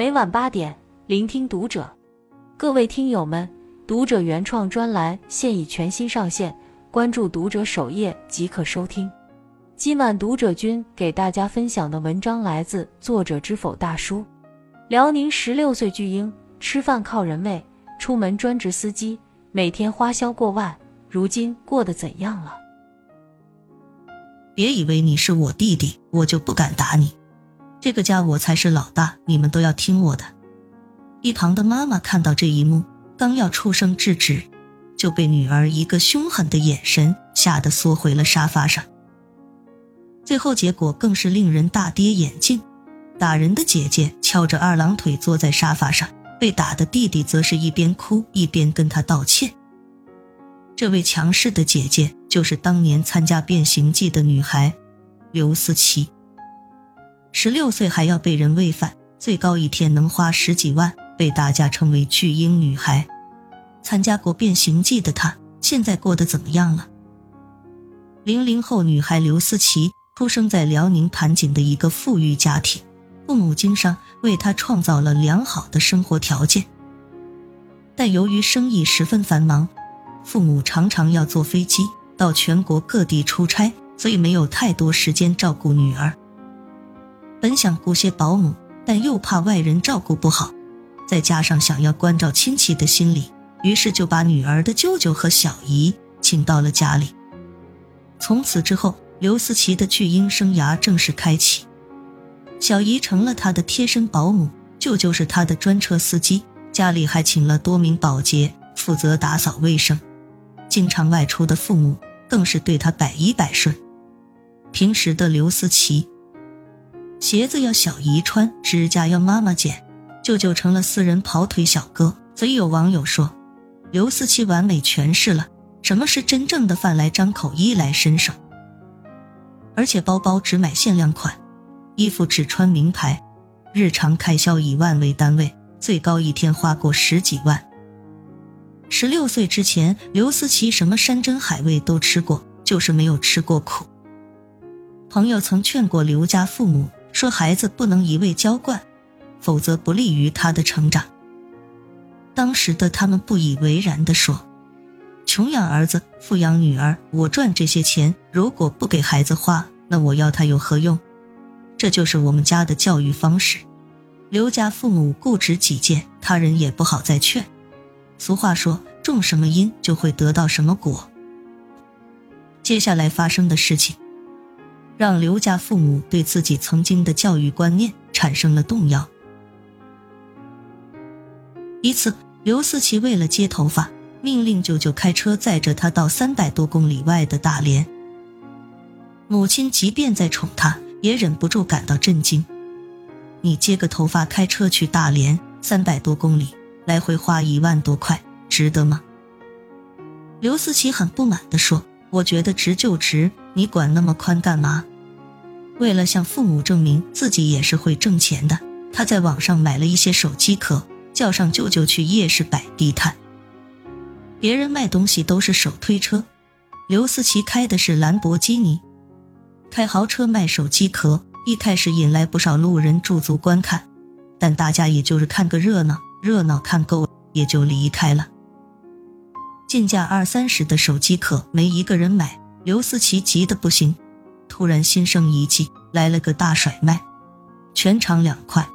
每晚八点，聆听读者。各位听友们，读者原创专栏现已全新上线，关注读者首页即可收听。今晚读者君给大家分享的文章来自作者知否大叔。辽宁十六岁巨婴吃饭靠人喂，出门专职司机，每天花销过万，如今过得怎样了？别以为你是我弟弟，我就不敢打你。这个家我才是老大，你们都要听我的。一旁的妈妈看到这一幕，刚要出声制止，就被女儿一个凶狠的眼神吓得缩回了沙发上。最后结果更是令人大跌眼镜，打人的姐姐翘着二郎腿坐在沙发上，被打的弟弟则是一边哭一边跟他道歉。这位强势的姐姐就是当年参加变形计的女孩刘思琪。十六岁还要被人喂饭，最高一天能花十几万，被大家称为“巨婴女孩”。参加过变形计的她，现在过得怎么样了？零零后女孩刘思琪出生在辽宁盘锦的一个富裕家庭，父母经商，为她创造了良好的生活条件。但由于生意十分繁忙。父母常常要坐飞机到全国各地出差，所以没有太多时间照顾女儿。本想雇些保姆，但又怕外人照顾不好，再加上想要关照亲戚的心理，于是就把女儿的舅舅和小姨请到了家里。从此之后，刘思琪的巨婴生涯正式开启。小姨成了她的贴身保姆，舅舅是她的专车司机，家里还请了多名保洁负责打扫卫生。经常外出的父母更是对他百依百顺。平时的刘思琪，鞋子要小姨穿，指甲要妈妈剪，舅舅成了私人跑腿小哥。所以有网友说，刘思琪完美诠释了什么是真正的饭来张口、衣来伸手。而且包包只买限量款，衣服只穿名牌，日常开销以万为单位，最高一天花过十几万。十六岁之前，刘思琪什么山珍海味都吃过，就是没有吃过苦。朋友曾劝过刘家父母，说孩子不能一味娇惯，否则不利于他的成长。当时的他们不以为然地说：“穷养儿子，富养女儿，我赚这些钱，如果不给孩子花，那我要他有何用？”这就是我们家的教育方式。刘家父母固执己见，他人也不好再劝。俗话说：“种什么因，就会得到什么果。”接下来发生的事情，让刘家父母对自己曾经的教育观念产生了动摇。一次，刘思琪为了接头发，命令舅舅开车载着他到三百多公里外的大连。母亲即便再宠他，也忍不住感到震惊：“你接个头发开车去大连，三百多公里。”来回花一万多块，值得吗？刘思琪很不满地说：“我觉得值就值，你管那么宽干嘛？”为了向父母证明自己也是会挣钱的，他在网上买了一些手机壳，叫上舅舅去夜市摆地摊。别人卖东西都是手推车，刘思琪开的是兰博基尼，开豪车卖手机壳，一开始引来不少路人驻足观看，但大家也就是看个热闹。热闹看够，也就离开了。进价二三十的手机壳没一个人买，刘思琪急得不行，突然心生一计，来了个大甩卖，全场两块。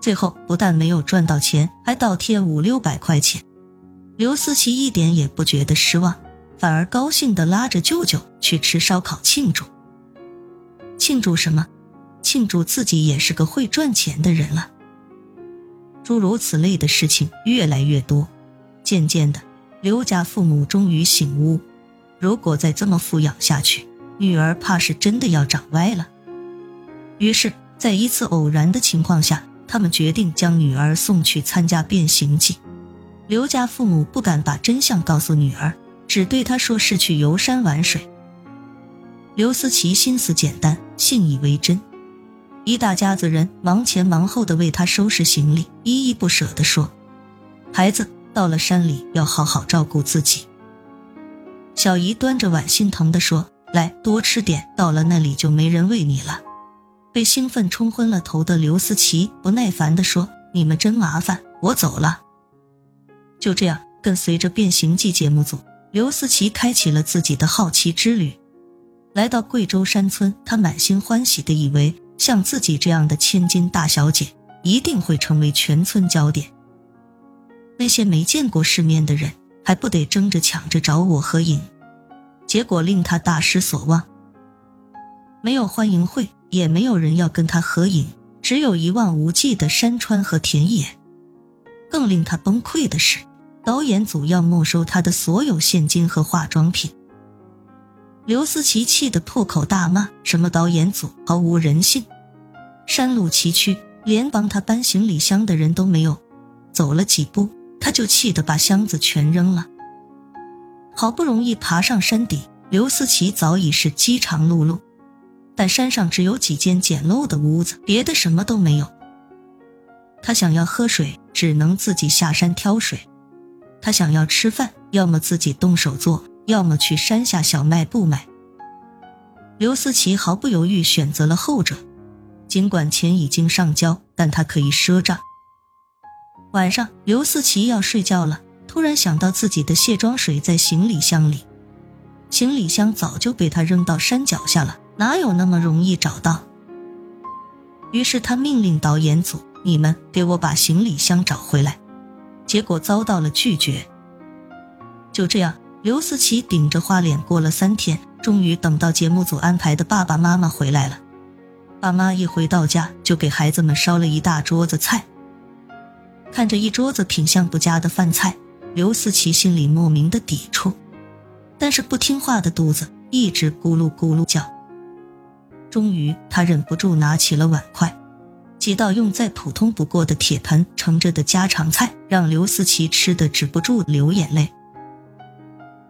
最后不但没有赚到钱，还倒贴五六百块钱。刘思琪一点也不觉得失望，反而高兴地拉着舅舅去吃烧烤庆祝。庆祝什么？庆祝自己也是个会赚钱的人了。诸如此类的事情越来越多，渐渐的，刘家父母终于醒悟：如果再这么抚养下去，女儿怕是真的要长歪了。于是，在一次偶然的情况下，他们决定将女儿送去参加变形计。刘家父母不敢把真相告诉女儿，只对她说是去游山玩水。刘思琪心思简单，信以为真。一大家子人忙前忙后的为他收拾行李，依依不舍地说：“孩子到了山里要好好照顾自己。”小姨端着碗心疼地说：“来多吃点，到了那里就没人喂你了。”被兴奋冲昏了头的刘思琪不耐烦地说：“你们真麻烦，我走了。”就这样，跟随着《变形记》节目组，刘思琪开启了自己的好奇之旅。来到贵州山村，她满心欢喜地以为，像自己这样的千金大小姐，一定会成为全村焦点。那些没见过世面的人，还不得争着抢着找我合影？结果令他大失所望，没有欢迎会。也没有人要跟他合影，只有一望无际的山川和田野。更令他崩溃的是，导演组要没收他的所有现金和化妆品。刘思琪气得破口大骂：“什么导演组，毫无人性！山路崎岖，连帮他搬行李箱的人都没有。走了几步，他就气得把箱子全扔了。好不容易爬上山顶，刘思琪早已是饥肠辘辘。”但山上只有几间简陋的屋子，别的什么都没有。他想要喝水，只能自己下山挑水；他想要吃饭，要么自己动手做，要么去山下小卖部买。刘思琪毫不犹豫选择了后者，尽管钱已经上交，但他可以赊账。晚上，刘思琪要睡觉了，突然想到自己的卸妆水在行李箱里，行李箱早就被他扔到山脚下了。哪有那么容易找到？于是他命令导演组：“你们给我把行李箱找回来。”结果遭到了拒绝。就这样，刘思琪顶着花脸过了三天，终于等到节目组安排的爸爸妈妈回来了。爸妈一回到家，就给孩子们烧了一大桌子菜。看着一桌子品相不佳的饭菜，刘思琪心里莫名的抵触，但是不听话的肚子一直咕噜咕噜叫。终于，他忍不住拿起了碗筷，几道用再普通不过的铁盆盛着的家常菜，让刘思琪吃的止不住流眼泪。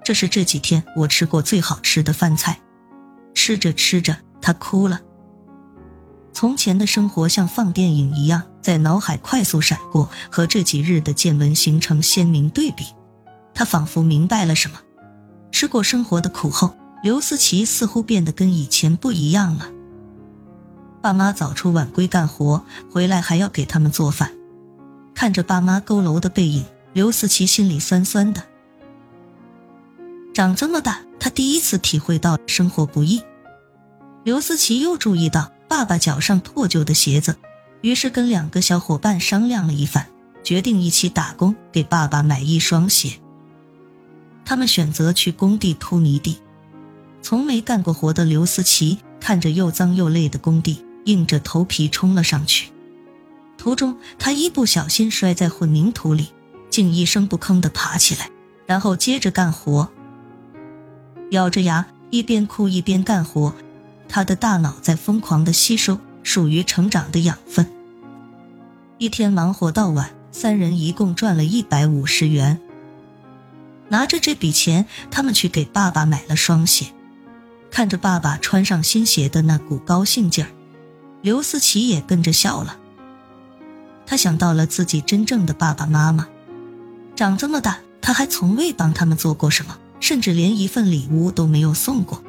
这是这几天我吃过最好吃的饭菜。吃着吃着，他哭了。从前的生活像放电影一样，在脑海快速闪过，和这几日的见闻形成鲜明对比。他仿佛明白了什么。吃过生活的苦后。刘思琪似乎变得跟以前不一样了。爸妈早出晚归干活，回来还要给他们做饭。看着爸妈佝偻的背影，刘思琪心里酸酸的。长这么大，他第一次体会到生活不易。刘思琪又注意到爸爸脚上破旧的鞋子，于是跟两个小伙伴商量了一番，决定一起打工给爸爸买一双鞋。他们选择去工地铺泥地。从没干过活的刘思琪看着又脏又累的工地，硬着头皮冲了上去。途中，他一不小心摔在混凝土里，竟一声不吭地爬起来，然后接着干活。咬着牙，一边哭一边干活，他的大脑在疯狂地吸收属于成长的养分。一天忙活到晚，三人一共赚了一百五十元。拿着这笔钱，他们去给爸爸买了双鞋。看着爸爸穿上新鞋的那股高兴劲儿，刘思琪也跟着笑了。他想到了自己真正的爸爸妈妈，长这么大他还从未帮他们做过什么，甚至连一份礼物都没有送过。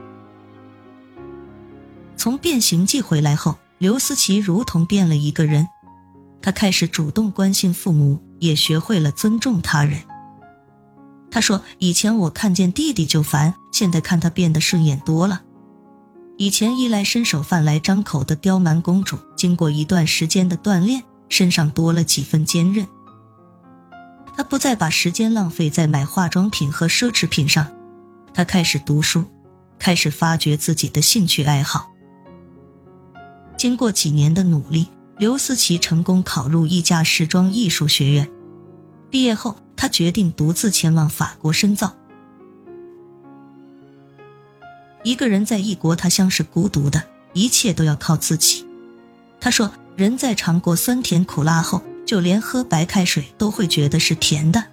从变形记回来后，刘思琪如同变了一个人，他开始主动关心父母，也学会了尊重他人。他说：“以前我看见弟弟就烦，现在看他变得顺眼多了。以前衣来伸手饭来张口的刁蛮公主，经过一段时间的锻炼，身上多了几分坚韧。他不再把时间浪费在买化妆品和奢侈品上，他开始读书，开始发掘自己的兴趣爱好。经过几年的努力，刘思琪成功考入一家时装艺术学院。毕业后。”他决定独自前往法国深造。一个人在异国他乡是孤独的，一切都要靠自己。他说：“人在尝过酸甜苦辣后，就连喝白开水都会觉得是甜的。”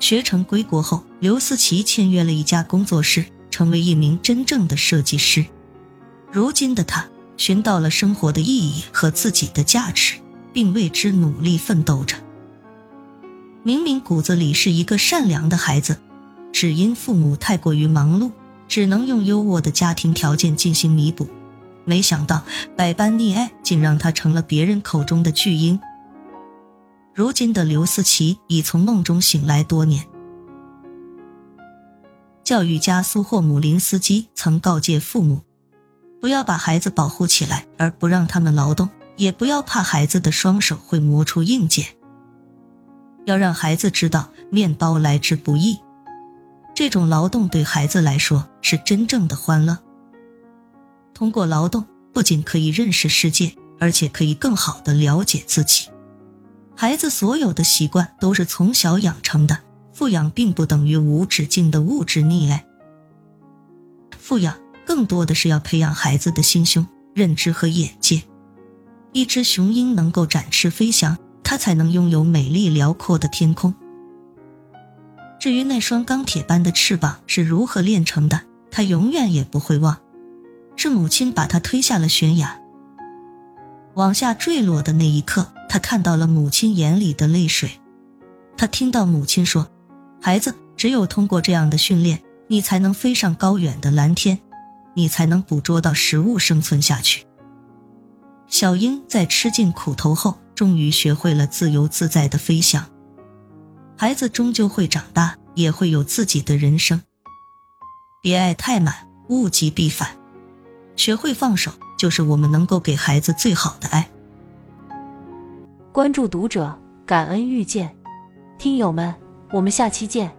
学成归国后，刘思琪签约了一家工作室，成为一名真正的设计师。如今的他寻到了生活的意义和自己的价值，并为之努力奋斗着。明明骨子里是一个善良的孩子，只因父母太过于忙碌，只能用优渥的家庭条件进行弥补，没想到百般溺爱，竟让他成了别人口中的巨婴。如今的刘思琪已从梦中醒来多年。教育家苏霍姆林斯基曾告诫父母，不要把孩子保护起来而不让他们劳动，也不要怕孩子的双手会磨出硬茧。要让孩子知道面包来之不易，这种劳动对孩子来说是真正的欢乐。通过劳动，不仅可以认识世界，而且可以更好的了解自己。孩子所有的习惯都是从小养成的，富养并不等于无止境的物质溺爱。富养更多的是要培养孩子的心胸、认知和眼界。一只雄鹰能够展翅飞翔，它才能拥有美丽辽阔的天空。至于那双钢铁般的翅膀是如何炼成的，它永远也不会忘。是母亲把他推下了悬崖，往下坠落的那一刻，他看到了母亲眼里的泪水。他听到母亲说：“孩子，只有通过这样的训练，你才能飞上高远的蓝天，你才能捕捉到食物生存下去。”小鹰在吃尽苦头后，终于学会了自由自在的飞翔。孩子终究会长大，也会有自己的人生。别爱太满，物极必反。学会放手，就是我们能够给孩子最好的爱。关注读者，感恩遇见，听友们，我们下期见。